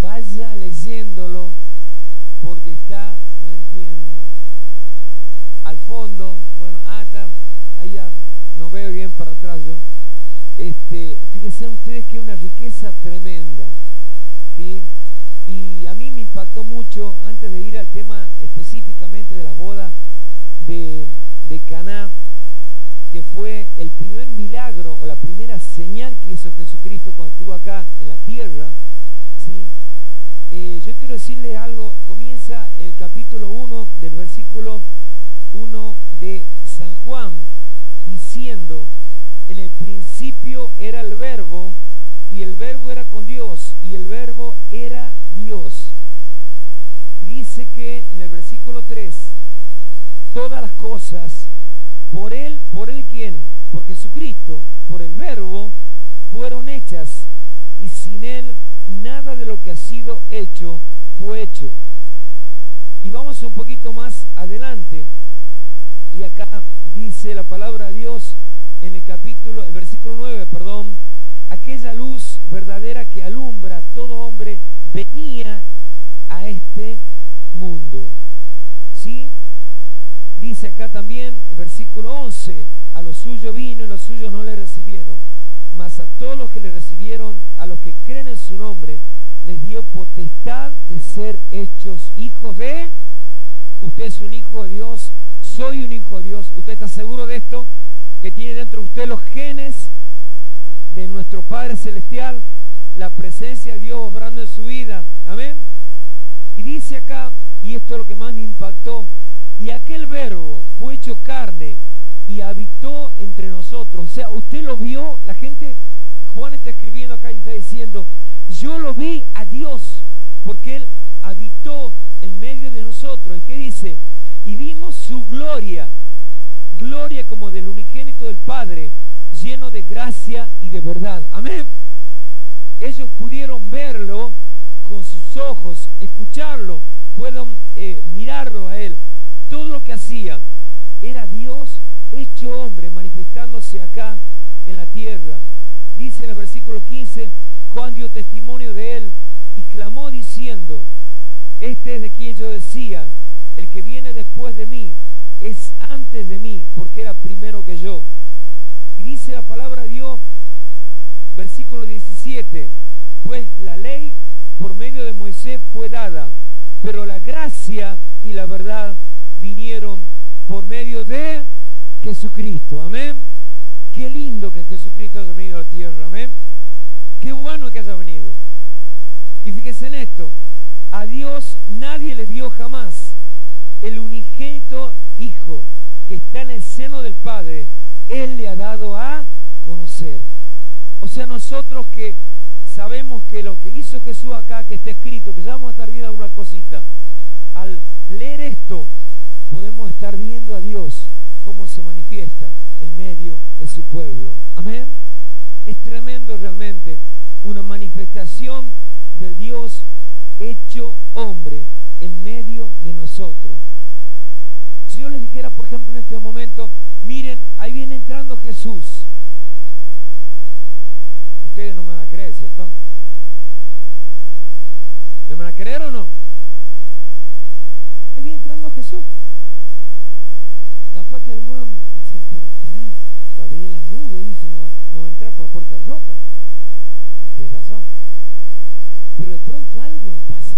Vaya leyéndolo porque está, no entiendo, al fondo, bueno, ah, allá, no veo bien para atrás yo. Este, fíjense ustedes que es una riqueza tremenda, ¿sí? Y a mí me impactó mucho, antes de ir al tema específicamente de la boda de, de Caná, que fue el primer milagro o la primera señal que hizo Jesucristo cuando estuvo acá en la tierra, ¿sí? Eh, yo quiero decirles algo, comienza el capítulo 1 del versículo 1 de San Juan, diciendo, en el principio era el verbo, y el verbo era con Dios, y el verbo era Dios. Dice que en el versículo 3, todas las cosas, por Él, por Él quién, por Jesucristo, por el verbo, fueron hechas, y sin Él de lo que ha sido hecho fue hecho. Y vamos un poquito más adelante. Y acá dice la palabra de Dios en el capítulo, el versículo 9, perdón, aquella luz verdadera que alumbra a todo hombre venía a este mundo. ¿Sí? Dice acá también el versículo 11, a los suyos vino y los suyos no le recibieron mas a todos los que le recibieron, a los que creen en su nombre, potestad de ser hechos hijos de... Usted es un hijo de Dios, soy un hijo de Dios. ¿Usted está seguro de esto? Que tiene dentro de usted los genes de nuestro Padre Celestial, la presencia de Dios obrando en su vida. Amén. Y dice acá, y esto es lo que más me impactó, y aquel verbo fue hecho carne y habitó entre nosotros. O sea, usted lo vio, la gente, Juan está escribiendo acá y está diciendo, yo lo vi a Dios, porque Él habitó en medio de nosotros. ¿Y qué dice? Y vimos su gloria, gloria como del unigénito del Padre, lleno de gracia y de verdad. Amén. Ellos pudieron verlo con sus ojos, escucharlo, pueden eh, mirarlo a Él. Todo lo que hacía era Dios hecho hombre, manifestándose acá en la tierra. Dice en el versículo 15, Juan dio testimonio de él y clamó diciendo, este es de quien yo decía, el que viene después de mí es antes de mí, porque era primero que yo. Y dice la palabra de Dios, versículo 17, pues la ley por medio fue dada, pero la gracia y la verdad vinieron por medio de Jesucristo, amén. Qué lindo que Jesucristo haya venido a la tierra, amén. Qué bueno que haya venido. Y fíjese en esto, a Dios nadie le vio jamás. El unigénito Hijo que está en el seno del Padre, Él le ha dado a conocer. O sea, nosotros que sabemos que lo que hizo Jesús acá, que está escrito, que ya vamos a estar viendo alguna cosita, al leer esto, podemos estar viendo a Dios cómo se manifiesta en medio de su pueblo. Amén. Es tremendo realmente una manifestación del Dios hecho hombre en medio de nosotros. Si yo les dijera, por ejemplo, en este momento, miren, ahí viene entrando Jesús. No me van a creer, ¿cierto? ¿Me van a creer o no? Ahí viene entrando Jesús. Capaz que algunos dicen, pero pará, va a venir la nube, dice, no va, no va a entrar por la puerta de roca. Tienes razón. Pero de pronto algo pasa.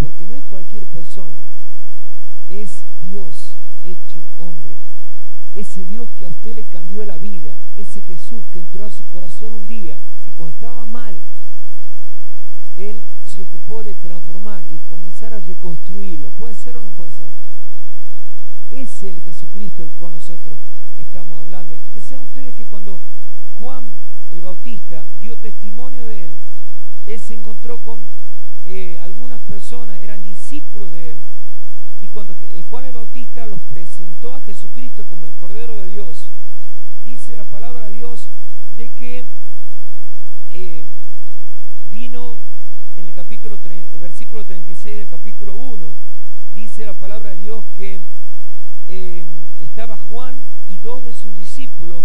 Porque no es cualquier persona, es Dios hecho hombre. Ese Dios que a usted le cambió la vida, ese Jesús que entró a su corazón un día y cuando estaba mal, Él se ocupó de transformar y comenzar a reconstruirlo. ¿Puede ser o no puede ser? Es el Jesucristo el cual nosotros estamos hablando. Que sean ustedes que cuando Juan el Bautista dio testimonio de Él, Él se encontró con eh, algunas personas, eran discípulos de Él. Y cuando eh, Juan el Bautista los presentó a Jesucristo como el Cordero de Dios, dice la palabra de Dios de que eh, vino en el capítulo versículo 36 del capítulo 1, dice la palabra de Dios que eh, estaba Juan y dos de sus discípulos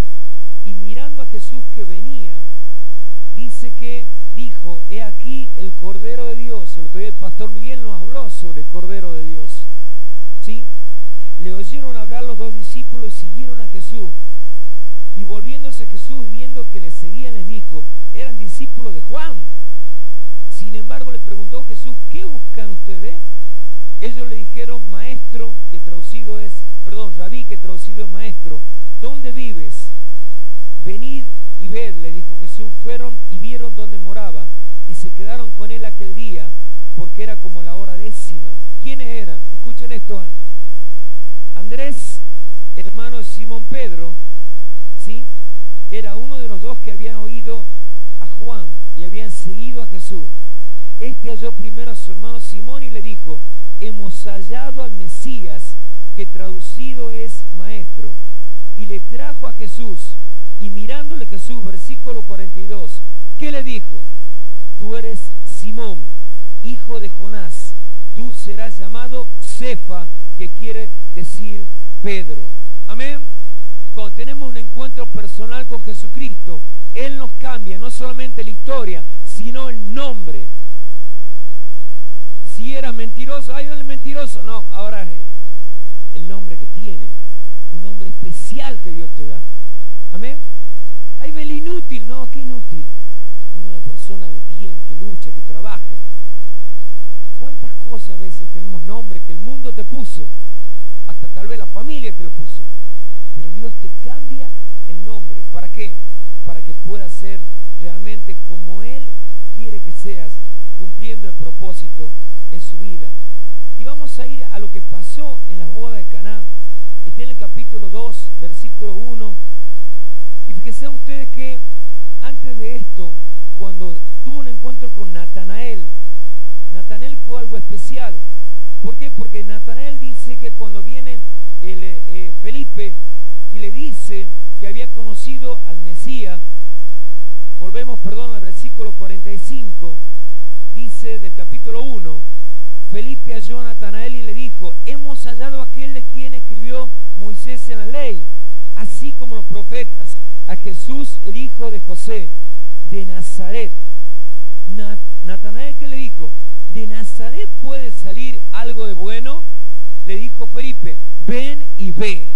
y mirando a Jesús que venía, dice que dijo, he aquí el Cordero de Dios. El otro día el pastor Miguel nos habló sobre el Cordero de Dios. Le oyeron hablar los dos discípulos y siguieron a Jesús. Y volviéndose a Jesús, viendo que le seguían, les dijo, eran discípulos de Juan. Sin embargo, le preguntó Jesús, ¿qué buscan ustedes? Ellos le dijeron, maestro, que traducido es, perdón, rabí, que traducido es maestro, ¿dónde vives? Venid y ved, le dijo Jesús, fueron y vieron dónde moraba y se quedaron con él aquel día porque era como la hora décima. ¿Quiénes eran? Escuchen esto. Andrés, hermano de Simón Pedro, ¿sí? Era uno de los dos que habían oído a Juan y habían seguido a Jesús. Este halló primero a su hermano Simón y le dijo, hemos hallado al Mesías, que traducido es maestro, y le trajo a Jesús. Y mirándole Jesús, versículo 42, ¿qué le dijo? Tú eres Simón, hijo de Jonás, tú serás llamado Cefa, que quiere decir Pedro. Amén. Cuando tenemos un encuentro personal con Jesucristo, Él nos cambia no solamente la historia, sino el nombre. Era mentiroso, ay, no es mentiroso, no, ahora es el nombre que tiene, un nombre especial que Dios te da. Amén. Ahí ve el inútil, no, qué inútil. Una persona de bien, que lucha, que trabaja. ¿Cuántas cosas a veces tenemos nombres que el mundo te puso? Hasta tal vez la familia te lo puso. Pero Dios te cambia el nombre. ¿Para qué? Para que puedas ser realmente como Él quiere que seas, cumpliendo el propósito en su vida. Y vamos a ir a lo que pasó en la boda de Caná. Está en el capítulo 2, versículo 1. Y fíjense ustedes que antes de esto, cuando tuvo un encuentro con Natanael, Natanael fue algo especial. ¿Por qué? Porque Natanael dice que cuando viene el, eh, Felipe y le dice que había conocido al Mesías, volvemos, perdón, al versículo 45, dice del capítulo 1, Felipe halló a Natanael y le dijo, hemos hallado aquel de quien escribió Moisés en la ley, así como los profetas, a Jesús, el hijo de José, de Nazaret. Natanael, ¿qué le dijo? ¿De Nazaret puede salir algo de bueno? Le dijo Felipe, ven y ve.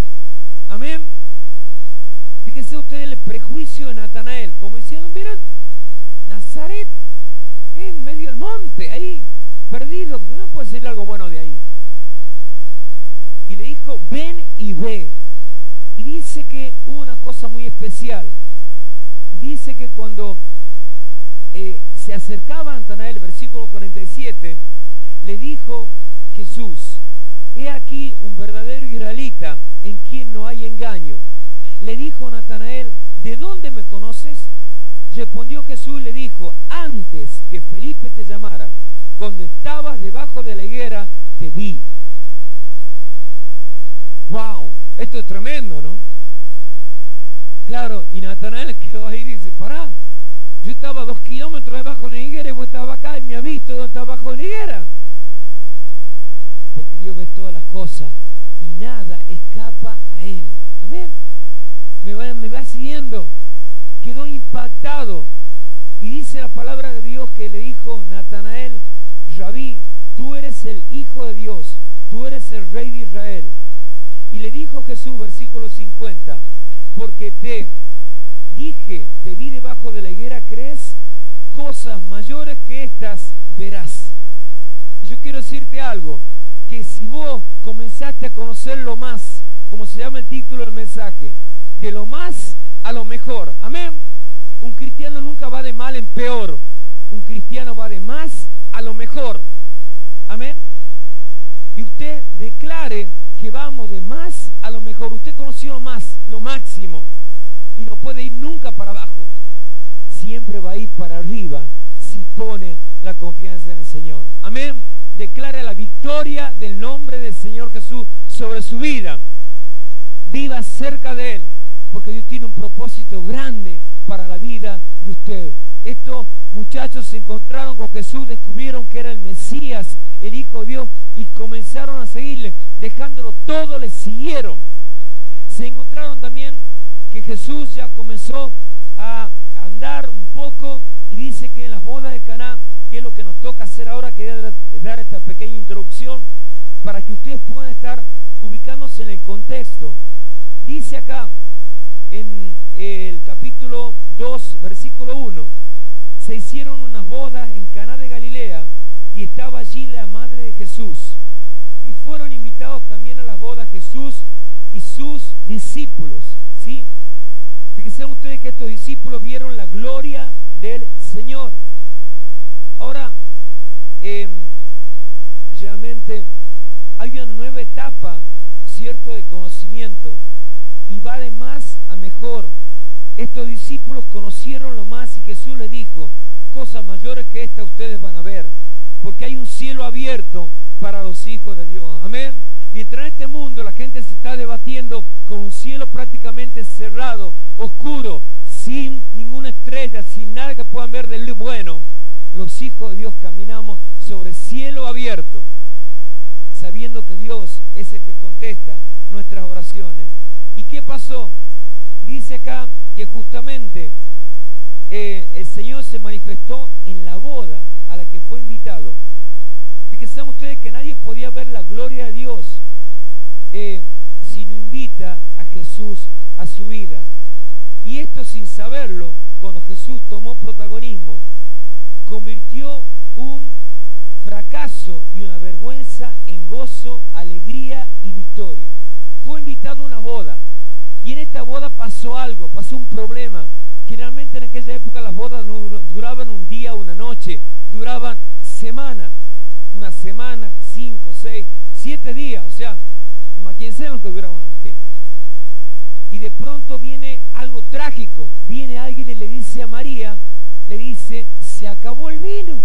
Amén. Fíjense ustedes el prejuicio de Natanael, como diciendo, miren, Nazaret en medio del monte, ahí, perdido, no puede salir algo bueno de ahí. Y le dijo, ven y ve. Y dice que hubo una cosa muy especial. Dice que cuando eh, se acercaba a Natanael, versículo 47, le dijo Jesús, he aquí un verdadero israelita en quien no hay engaño. Le dijo Natanael, ¿de dónde me conoces? Respondió Jesús y le dijo, antes que Felipe te llamara, cuando estabas debajo de la higuera, te vi. ¡Wow! Esto es tremendo, ¿no? Claro, y Natanael quedó ahí y dice, pará, yo estaba dos kilómetros debajo de la higuera y vos estabas acá y me ha visto donde está abajo de la higuera. Porque Dios ve todas las cosas y nada escapa a Él. Amén. Me va, me va siguiendo. Quedó impactado. Y dice la palabra de Dios que le dijo Natanael, Rabí, tú eres el Hijo de Dios, tú eres el Rey de Israel. Y le dijo Jesús, versículo 50, porque te dije, te vi debajo de la higuera, ¿crees? Cosas mayores que estas verás. Yo quiero decirte algo, que si vos comenzaste a conocerlo más, como se llama el título del mensaje, de lo más a lo mejor, amén. Un cristiano nunca va de mal en peor, un cristiano va de más a lo mejor, amén. Y usted declare que vamos de más a lo mejor, usted conoció más, lo máximo, y no puede ir nunca para abajo, siempre va a ir para arriba si pone la confianza en el Señor, amén declare la victoria del nombre del Señor Jesús sobre su vida. Viva cerca de Él, porque Dios tiene un propósito grande para la vida de usted. Estos muchachos se encontraron con Jesús, descubrieron que era el Mesías, el Hijo de Dios, y comenzaron a seguirle, dejándolo todo, le siguieron. Se encontraron también que Jesús ya comenzó a andar un poco y dice que en las bodas de Caná es lo que nos toca hacer ahora, quería dar esta pequeña introducción para que ustedes puedan estar ubicándose en el contexto. Dice acá en el capítulo 2, versículo 1, se hicieron unas bodas en Caná de Galilea y estaba allí la madre de Jesús. Y fueron invitados también a las bodas Jesús y sus discípulos. ¿sí? Fíjense ustedes que estos discípulos vieron la gloria del Señor. Ahora, eh, realmente hay una nueva etapa, cierto, de conocimiento y va de más a mejor. Estos discípulos conocieron lo más y Jesús les dijo, cosas mayores que esta ustedes van a ver, porque hay un cielo abierto para los hijos de Dios. Amén. Mientras en este mundo la gente se está debatiendo con un cielo prácticamente cerrado, oscuro, sin ninguna estrella, sin nada que puedan ver del bueno, los hijos de Dios caminamos sobre cielo abierto, sabiendo que Dios es el que contesta nuestras oraciones. ¿Y qué pasó? Dice acá que justamente eh, el Señor se manifestó en la boda a la que fue invitado. Fíjense ustedes que nadie podía ver la gloria de Dios eh, si no invita a Jesús a su vida. Y esto sin saberlo, cuando Jesús tomó protagonismo, convirtió un fracaso y una vergüenza en gozo, alegría y victoria. Fue invitado a una boda y en esta boda algo, pasó un problema. Generalmente en aquella época las bodas no duraban un día una noche, duraban semana, una semana, cinco, seis, siete días. O sea, imagínense lo que duraba una fiesta. Y de pronto viene algo trágico, viene alguien y le dice a María, le dice, se acabó el vino.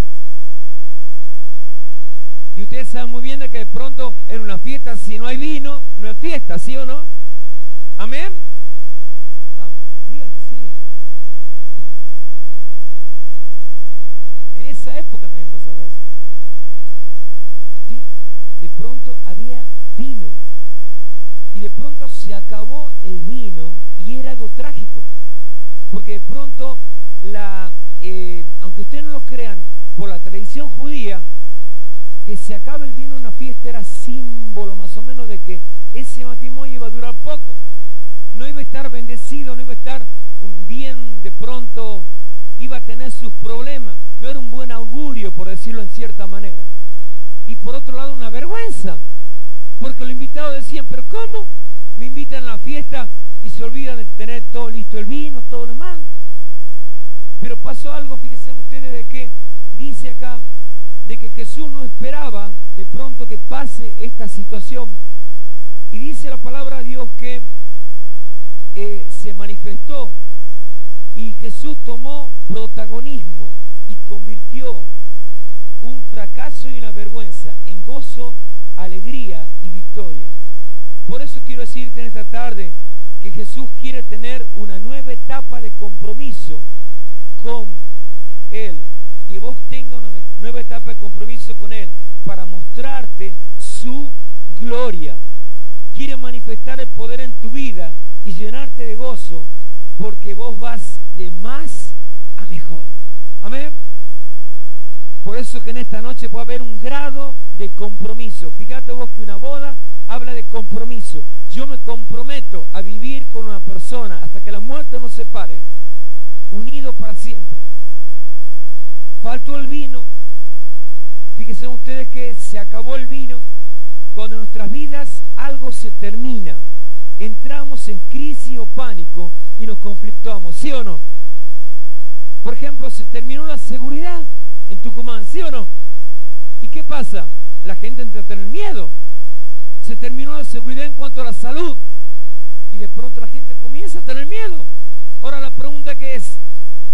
Y ustedes saben muy bien de que de pronto en una fiesta, si no hay vino, no es fiesta, ¿sí o no? Amén. Vamos, digan que sí. En esa época también pasaba eso. ¿Sí? De pronto había vino. Y de pronto se acabó el vino y era algo trágico. Porque de pronto la eh, aunque ustedes no lo crean, por la tradición judía, que se acabe el vino en una fiesta era símbolo más o menos de que ese matrimonio iba a durar poco. No iba a estar bendecido, no iba a estar bien de pronto, iba a tener sus problemas. No era un buen augurio, por decirlo en cierta manera. Y por otro lado, una vergüenza. Porque los invitados decían, pero ¿cómo? Me invitan a la fiesta y se olvidan de tener todo listo, el vino, todo lo demás. Pero pasó algo, fíjense ustedes, de que dice acá, de que Jesús no esperaba de pronto que pase esta situación. Y dice la palabra de Dios que eh, se manifestó y Jesús tomó protagonismo y convirtió un fracaso y una vergüenza en gozo, alegría y victoria. Por eso quiero decirte en esta tarde que Jesús quiere tener una nueva etapa de compromiso con Él. Que vos tengas una nueva etapa de compromiso con Él para mostrarte su gloria. Quiere manifestar el poder en tu vida y llenarte de gozo porque vos vas de más a mejor. Amén. Por eso que en esta noche puede haber un grado de compromiso. Fíjate vos que una boda habla de compromiso. Yo me comprometo a vivir con una persona hasta que la muerte nos separe, unido para siempre. Faltó el vino. Fíjense ustedes que se acabó el vino. Cuando en nuestras vidas algo se termina, entramos en crisis o pánico y nos conflictuamos, ¿sí o no? Por ejemplo, se terminó la seguridad en Tucumán, ¿sí o no? ¿Y qué pasa? La gente entra a tener miedo. Se terminó la seguridad en cuanto a la salud. Y de pronto la gente comienza a tener miedo. Ahora la pregunta que es,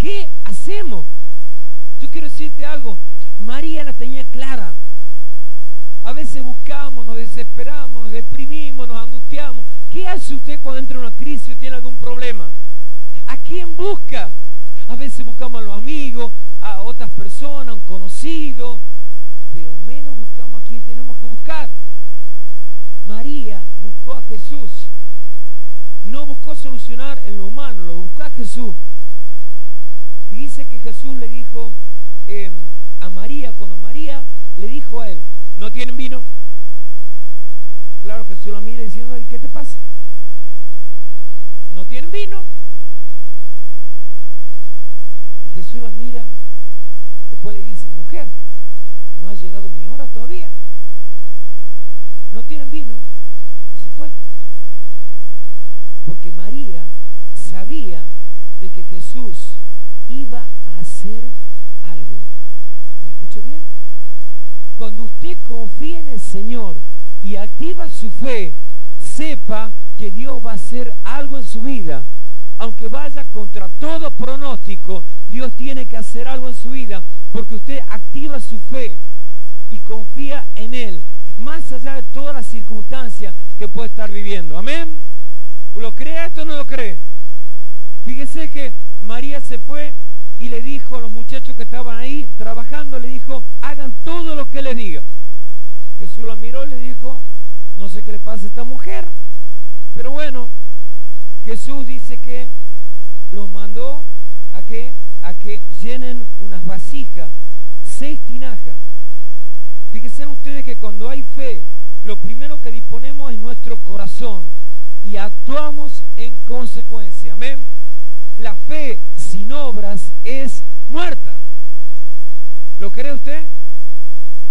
¿qué hacemos? Yo quiero decirte algo. María la tenía clara. A veces buscamos, nos desesperamos, nos deprimimos, nos angustiamos. ¿Qué hace usted cuando entra en una crisis o tiene algún problema? ¿A quién busca? A veces buscamos a los amigos, a otras personas, a un conocido, pero menos buscamos a quien tenemos que buscar. María buscó a Jesús. No buscó solucionar en lo humano, lo buscó a Jesús. Y dice que Jesús le dijo eh, a María, cuando María le dijo a él, ¿no tienen vino? Claro, Jesús la mira diciendo, ¿y qué te pasa? ¿No tienen vino? Y Jesús la mira, después le dice, mujer, no ha llegado mi hora todavía. No tienen vino. Y se fue. Porque María sabía de que Jesús iba a hacer algo. ¿Me escucho bien? Cuando usted confía en el Señor y activa su fe, sepa que Dios va a hacer algo en su vida. Aunque vaya contra todo pronóstico, Dios tiene que hacer algo en su vida porque usted activa su fe y confía en Él, más allá de todas las circunstancias que puede estar viviendo. Amén. ¿Lo cree esto o no lo cree? Fíjese que María se fue y le dijo a los muchachos que estaban ahí trabajando, le dijo, hagan todo lo que les diga. Jesús la miró y le dijo, no sé qué le pasa a esta mujer, pero bueno, Jesús dice que los mandó a que, a que llenen unas vasijas, seis tinajas. Fíjense ustedes que cuando hay fe, lo primero que disponemos es nuestro corazón y actuamos en consecuencia. Amén. La fe sin obras es muerta. ¿Lo cree usted?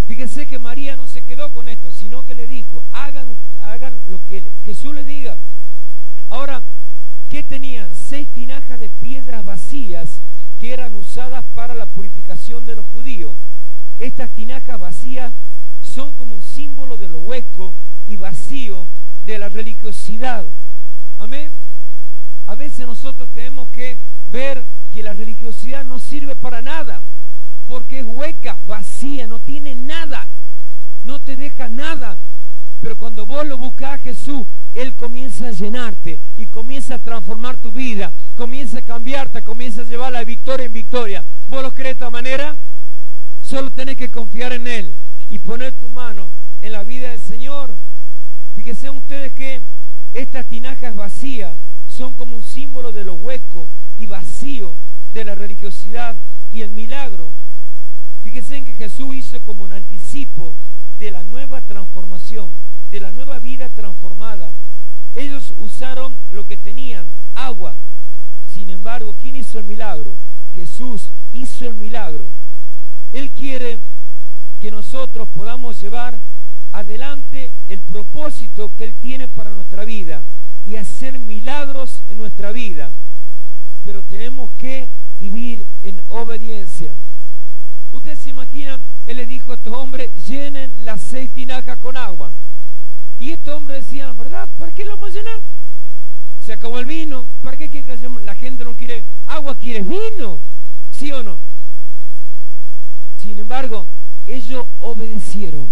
Fíjese que María no se quedó con esto, sino que le dijo, hagan, hagan lo que Jesús les diga. Ahora, ¿qué tenían? Seis tinajas de piedras vacías que eran usadas para la purificación de los judíos. Estas tinajas vacías son como un símbolo de lo hueco y vacío de la religiosidad. Amén. A veces nosotros tenemos que ver que la religiosidad no sirve para nada, porque es hueca, vacía, no tiene nada, no te deja nada. Pero cuando vos lo buscas a Jesús, Él comienza a llenarte y comienza a transformar tu vida, comienza a cambiarte, comienza a llevarla de victoria en victoria. ¿Vos lo crees de esta manera? Solo tenés que confiar en Él y poner tu mano en la vida del Señor. Fíjense ustedes que estas tinajas vacías son como un símbolo de lo hueco y vacío de la religiosidad y el milagro. Fíjense en que Jesús hizo como un anticipo de la nueva transformación, de la nueva vida transformada. Ellos usaron lo que tenían, agua. Sin embargo, ¿quién hizo el milagro? Jesús hizo el milagro. Él quiere que nosotros podamos llevar adelante el propósito que Él tiene para nuestra vida y hacer milagros en nuestra vida. Pero tenemos que vivir en obediencia. Ustedes se imaginan, Él le dijo a estos hombres, llenen las seis tinajas con agua. Y estos hombres decían, ¿verdad? ¿Para qué lo vamos a? Se acabó el vino. ¿Para qué quiere que la gente no quiere agua, quiere vino? ¿Sí o no? Sin embargo, ellos obedecieron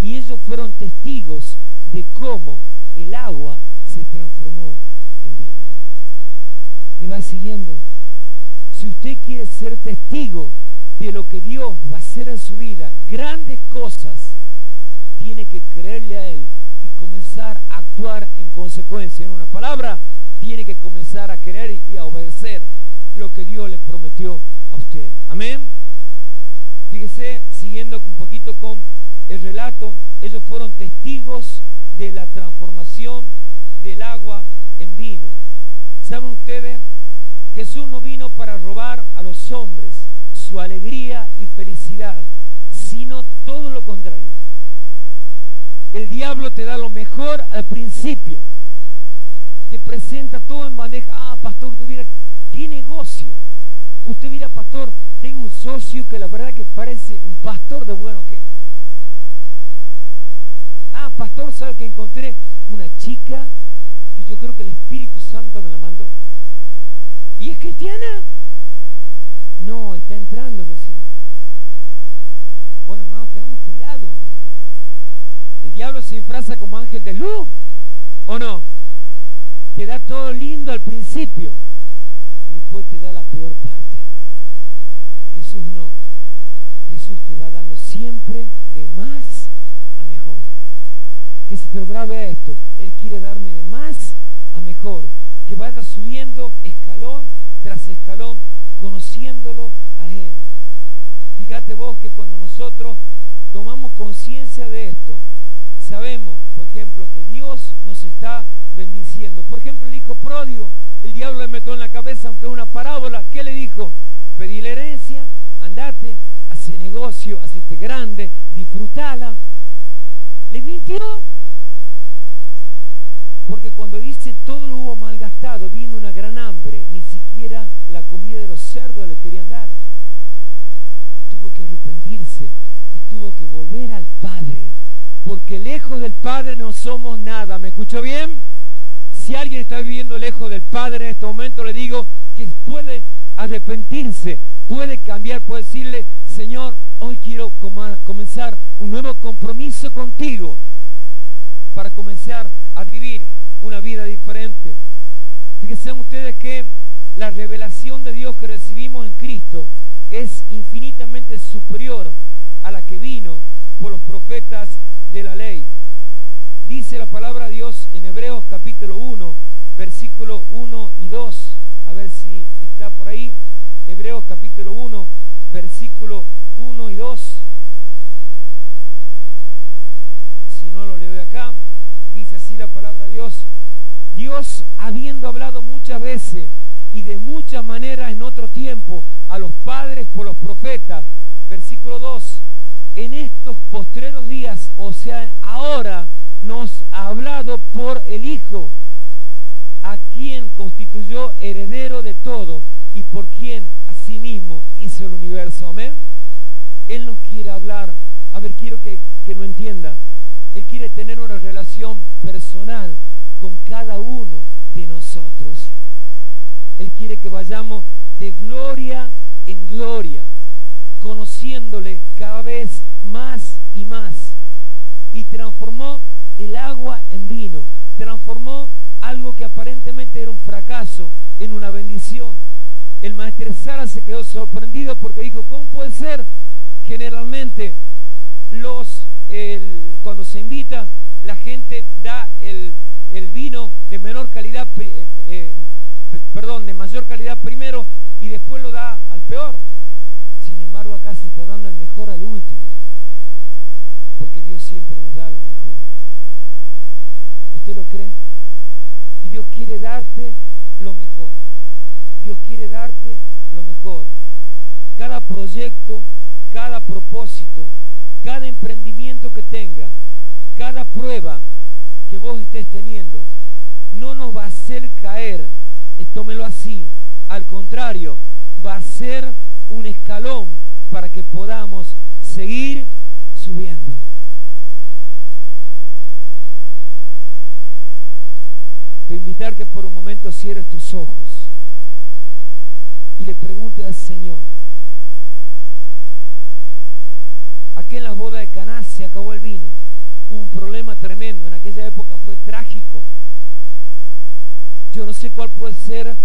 y ellos fueron testigos de cómo el agua se transformó en vino. Me va siguiendo. Si usted quiere ser testigo de lo que Dios va a hacer en su vida, grandes cosas, tiene que creerle a Él y comenzar a actuar en consecuencia. En una palabra, tiene que comenzar a creer y a obedecer lo que Dios le prometió a usted. Amén. Fíjese, siguiendo un poquito con el relato, ellos fueron testigos de la transformación del agua en vino. ¿Saben ustedes? Jesús no vino para robar a los hombres su alegría y felicidad, sino todo lo contrario. El diablo te da lo mejor al principio. Te presenta todo en bandeja. Ah, pastor, usted mira, qué negocio. Usted mira, pastor, tengo un socio que la verdad que parece un pastor de bueno que. Ah, pastor, ¿sabe que encontré una chica que yo creo que el Espíritu Santo me la mandó? ¿Y es cristiana? No, está entrando recién. Bueno, hermanos, tengamos cuidado. El diablo se disfraza como ángel de luz, ¿o no? Te da todo lindo al principio y después te da la peor parte. Jesús no. Jesús te va dando siempre de más a mejor. Que se te a esto. Él quiere darme de más a mejor. Que vaya subiendo escalón tras escalón, conociéndolo a Él. Fíjate vos que cuando nosotros tomamos conciencia de esto, sabemos, por ejemplo, que Dios nos está bendiciendo. Por ejemplo, el hijo pródigo, el diablo le metió en la cabeza, aunque es una parábola, ¿qué le dijo? Pedí la herencia, andate, hace negocio, hacete grande, disfrutala. Le mintió. Porque cuando dice todo lo hubo malgastado, vino una gran hambre, ni siquiera la comida de los cerdos le querían dar. Y tuvo que arrepentirse y tuvo que volver al Padre. Porque lejos del Padre no somos nada. ¿Me escuchó bien? Si alguien está viviendo lejos del Padre en este momento, le digo que puede arrepentirse, puede cambiar, puede decirle, Señor, hoy quiero comenzar un nuevo compromiso contigo para comenzar a vivir una vida diferente. Fíjense ustedes que la revelación de Dios que recibimos en Cristo es infinitamente superior a la que vino por los profetas de la ley. Dice la palabra de Dios en Hebreos capítulo 1, versículo 1 y 2. A ver si está por ahí. Hebreos capítulo 1, versículo 1 y 2. Si no lo leo de acá, dice así la palabra de Dios. Dios, habiendo hablado muchas veces y de muchas maneras en otro tiempo a los padres por los profetas, versículo 2, en estos postreros días, o sea, ahora nos ha hablado por el Hijo, a quien constituyó heredero de todo y por quien asimismo hizo el universo. Amén. Él nos quiere hablar. A ver, quiero que, que lo entienda. Él quiere tener una relación personal con cada uno de nosotros. Él quiere que vayamos de gloria en gloria, conociéndole cada vez más y más. Y transformó el agua en vino, transformó algo que aparentemente en una bendición. El maestro Sara se quedó sorprendido porque dijo, ¿cómo puede ser? Generalmente los, el, cuando se invita, la gente da el, el vino de menor calidad, eh, eh, perdón, de mayor calidad primero y después lo da al peor. Sin embargo, acá se está dando el mejor al último, porque Dios siempre nos da lo mejor. ¿Usted lo cree? Y Dios quiere darte lo mejor. Dios quiere darte lo Cada proyecto, cada propósito, cada emprendimiento que tenga, cada prueba que vos estés teniendo, no nos va a hacer caer, tómelo así, al contrario, va a ser un escalón para que podamos seguir subiendo. Te invitar que por un momento cierres tus ojos y le preguntes al Señor, aquí en las bodas de Caná se acabó el vino, un problema tremendo, en aquella época fue trágico. Yo no sé cuál puede ser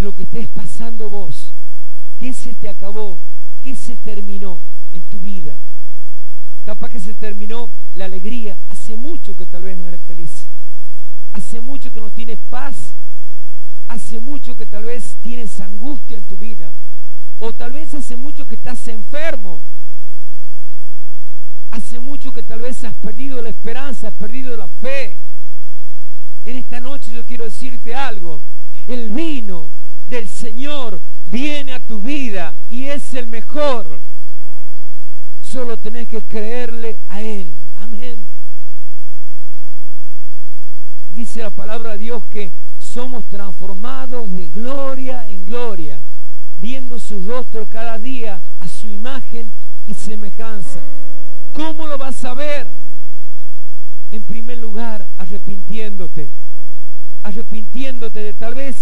lo que estés pasando vos, qué se te acabó, qué se terminó en tu vida. Capaz que se terminó la alegría, hace mucho que tal vez no eres feliz. Hace mucho que no tienes paz. Mucho que tal vez tienes angustia en tu vida. O tal vez hace mucho que estás enfermo Hace mucho que tal vez has perdido la esperanza, has perdido la fe. En esta noche yo quiero decirte algo. El vino del Señor viene a tu vida y es el mejor. Solo tenés que creerle a Él. Amén. Dice la palabra de Dios que somos transformados de gloria en gloria, viendo su rostro cada día a su imagen y semejanza. ¿Cómo lo vas a ver? En primer lugar, arrepintiéndote. Arrepintiéndote de tal vez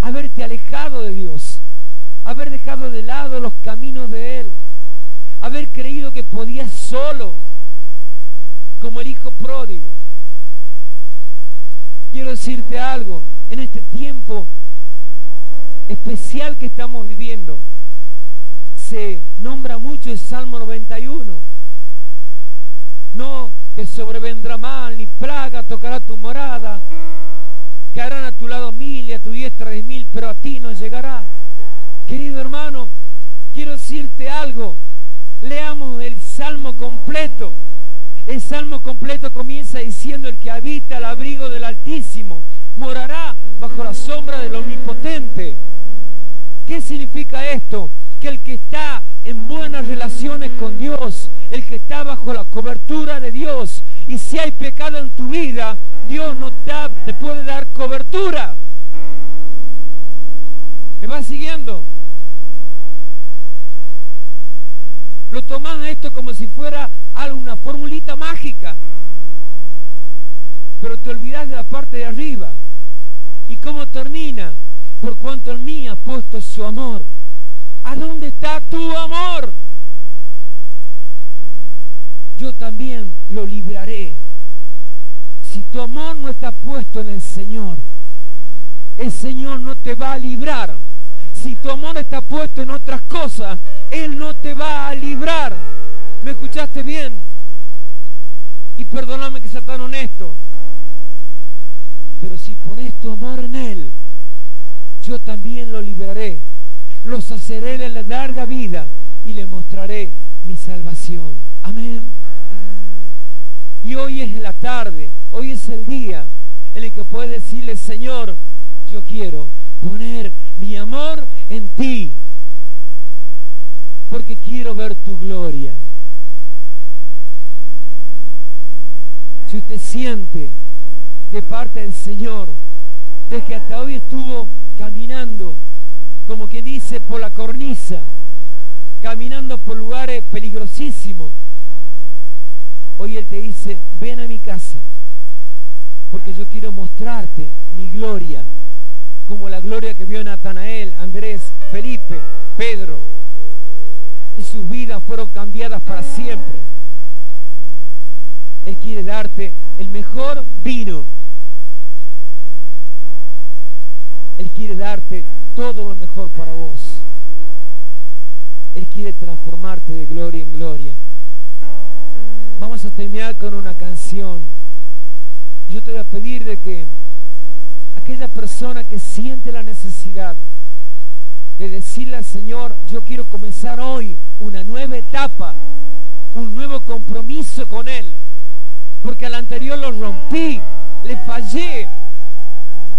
haberte alejado de Dios, haber dejado de lado los caminos de Él, haber creído que podías solo, como el hijo pródigo. Quiero decirte algo, en este tiempo especial que estamos viviendo, se nombra mucho el Salmo 91. No te sobrevendrá mal, ni plaga tocará tu morada, caerán a tu lado mil y a tu diestra diez mil, pero a ti no llegará. Querido hermano, quiero decirte algo. Leamos el Salmo completo. El Salmo completo comienza diciendo el que habita al abrigo del Altísimo morará bajo la sombra del Omnipotente. ¿Qué significa esto? Que el que está en buenas relaciones con Dios, el que está bajo la cobertura de Dios, y si hay pecado en tu vida, Dios no te, puede dar cobertura. ¿Me va siguiendo? Lo tomás esto como si fuera alguna formulita mágica, pero te olvidas de la parte de arriba. ¿Y cómo termina? Por cuanto en mí ha puesto su amor. ¿A dónde está tu amor? Yo también lo libraré. Si tu amor no está puesto en el Señor, el Señor no te va a librar. Si tu amor está puesto en otras cosas, Él no te va a librar. ¿Me escuchaste bien? Y perdóname que sea tan honesto. Pero si pones tu amor en Él, yo también lo libraré. Lo saceré de la larga vida y le mostraré mi salvación. Amén. Y hoy es la tarde, hoy es el día en el que puedes decirle, Señor, yo quiero poner mi amor en ti, porque quiero ver tu gloria. Si usted siente de parte del Señor, de que hasta hoy estuvo caminando, como quien dice, por la cornisa, caminando por lugares peligrosísimos, hoy Él te dice, ven a mi casa, porque yo quiero mostrarte mi gloria, como la gloria que vio Natanael, Andrés, Felipe, Pedro, y sus vidas fueron cambiadas para siempre. Él quiere darte el mejor vino. Él quiere darte todo lo mejor para vos. Él quiere transformarte de gloria en gloria. Vamos a terminar con una canción. Yo te voy a pedir de que aquella persona que siente la necesidad de decirle al Señor, yo quiero comenzar hoy una nueva etapa, un nuevo compromiso con Él porque al anterior lo rompí, le fallé.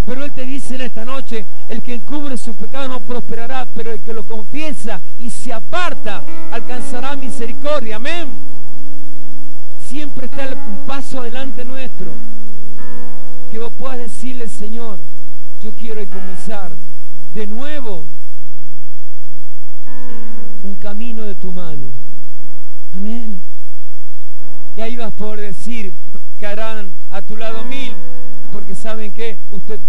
Pero Él te dice en esta noche, el que encubre su pecado no prosperará, pero el que lo confiesa y se aparta alcanzará misericordia. Amén. Siempre está un paso adelante nuestro. Que vos puedas decirle, Señor, yo quiero comenzar de nuevo un camino de tu mano. Amén. Y ahí vas a poder decir que harán a tu lado mil, porque saben que usted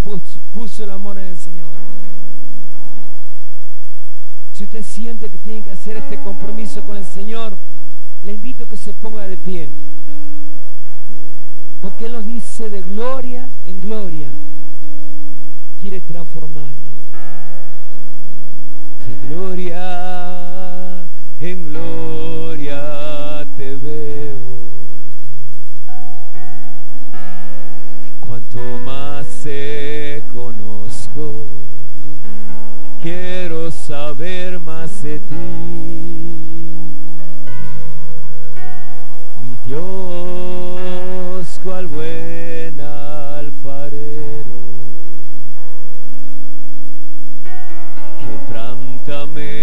puso el amor en el Señor. Si usted siente que tiene que hacer este compromiso con el Señor, le invito a que se ponga de pie. Porque Él nos dice de gloria en gloria. Quiere transformarnos. De gloria en gloria te veo. Cuanto más te conozco, quiero saber más de ti. Dios, cual buen alfarero, quebrántame,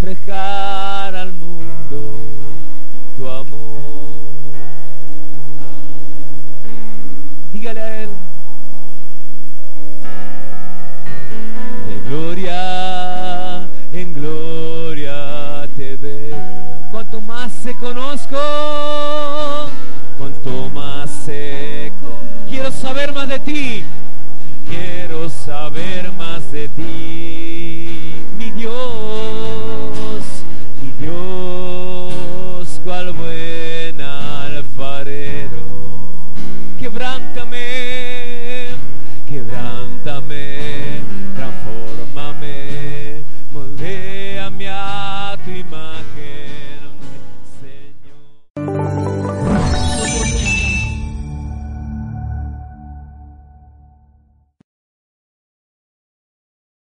reflejar al mundo tu amor. Dígale a él. De gloria en gloria te veo. Cuanto más se conozco, cuanto más seco. Quiero saber más de ti. Quiero saber más de ti, mi Dios,